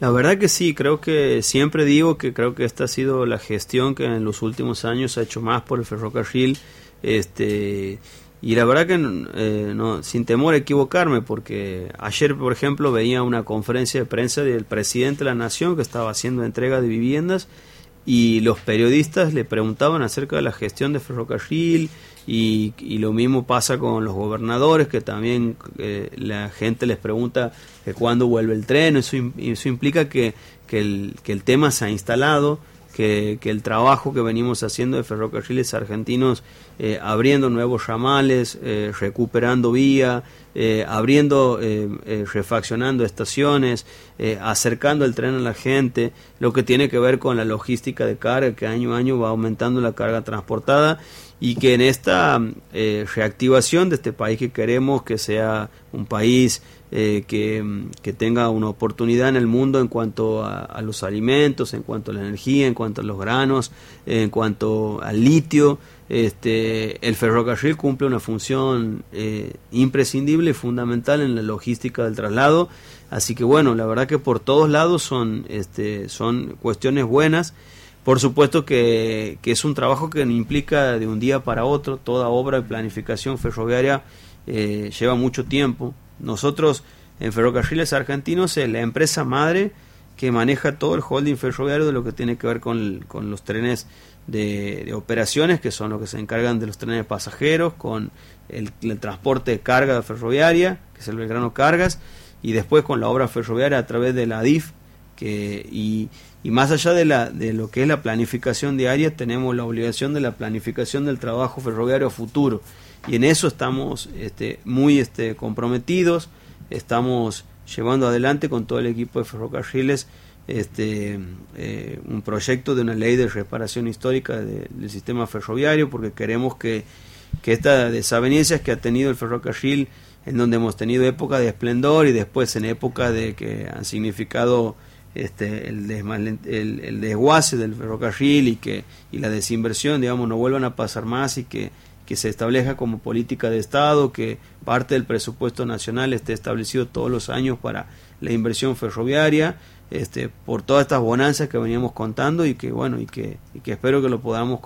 La verdad que sí, creo que siempre digo que creo que esta ha sido la gestión que en los últimos años ha hecho más por el ferrocarril. Este, y la verdad que eh, no, sin temor a equivocarme, porque ayer, por ejemplo, veía una conferencia de prensa del presidente de la Nación que estaba haciendo entrega de viviendas y los periodistas le preguntaban acerca de la gestión de ferrocarril y, lo mismo pasa con los gobernadores, que también eh, la gente les pregunta que cuándo vuelve el tren, eso, eso implica que, que, el, que el tema se ha instalado, que, el trabajo que venimos haciendo de ferrocarriles argentinos, eh, abriendo nuevos ramales, eh, recuperando vía, abriendo, refaccionando estaciones, acercando el tren a la gente, lo que tiene que ver con la logística de carga, que año a año va aumentando la carga transportada y que en esta eh, reactivación de este país que queremos que sea un país eh, que, tenga una oportunidad en el mundo en cuanto a, los alimentos, en cuanto a la energía, en cuanto a los granos, en cuanto al litio, este, el ferrocarril cumple una función eh, imprescindible y fundamental en la logística del traslado. Así que bueno, la verdad que por todos lados son, este, son cuestiones buenas. Por supuesto que, es un trabajo que implica de un día para otro, toda obra de planificación ferroviaria eh, lleva mucho tiempo. Nosotros en Ferrocarriles Argentinos es la empresa madre que maneja todo el holding ferroviario de lo que tiene que ver con, los trenes de, operaciones, que son los que se encargan de los trenes pasajeros, con el, transporte de carga ferroviaria, que es el Belgrano Cargas, y después con la obra ferroviaria a través de la DIF, que, y, y más allá de, la, de lo que es la planificación diaria, tenemos la obligación de la planificación del trabajo ferroviario futuro. Y en eso estamos este, muy este, comprometidos, estamos llevando adelante con todo el equipo de ferrocarriles este, eh, un proyecto de una ley de reparación histórica del sistema ferroviario, porque queremos que, que estas desavenencias que ha tenido el ferrocarril, en donde hemos tenido época de esplendor y después en época de que han significado este, el, el, desguace del ferrocarril y que y la desinversión, digamos, no vuelvan a pasar más y que, que se establezca como política de Estado, que parte del presupuesto nacional esté establecido todos los años para la inversión ferroviaria, este, por todas estas bonanzas que veníamos contando y que bueno y que, y que espero que lo podamos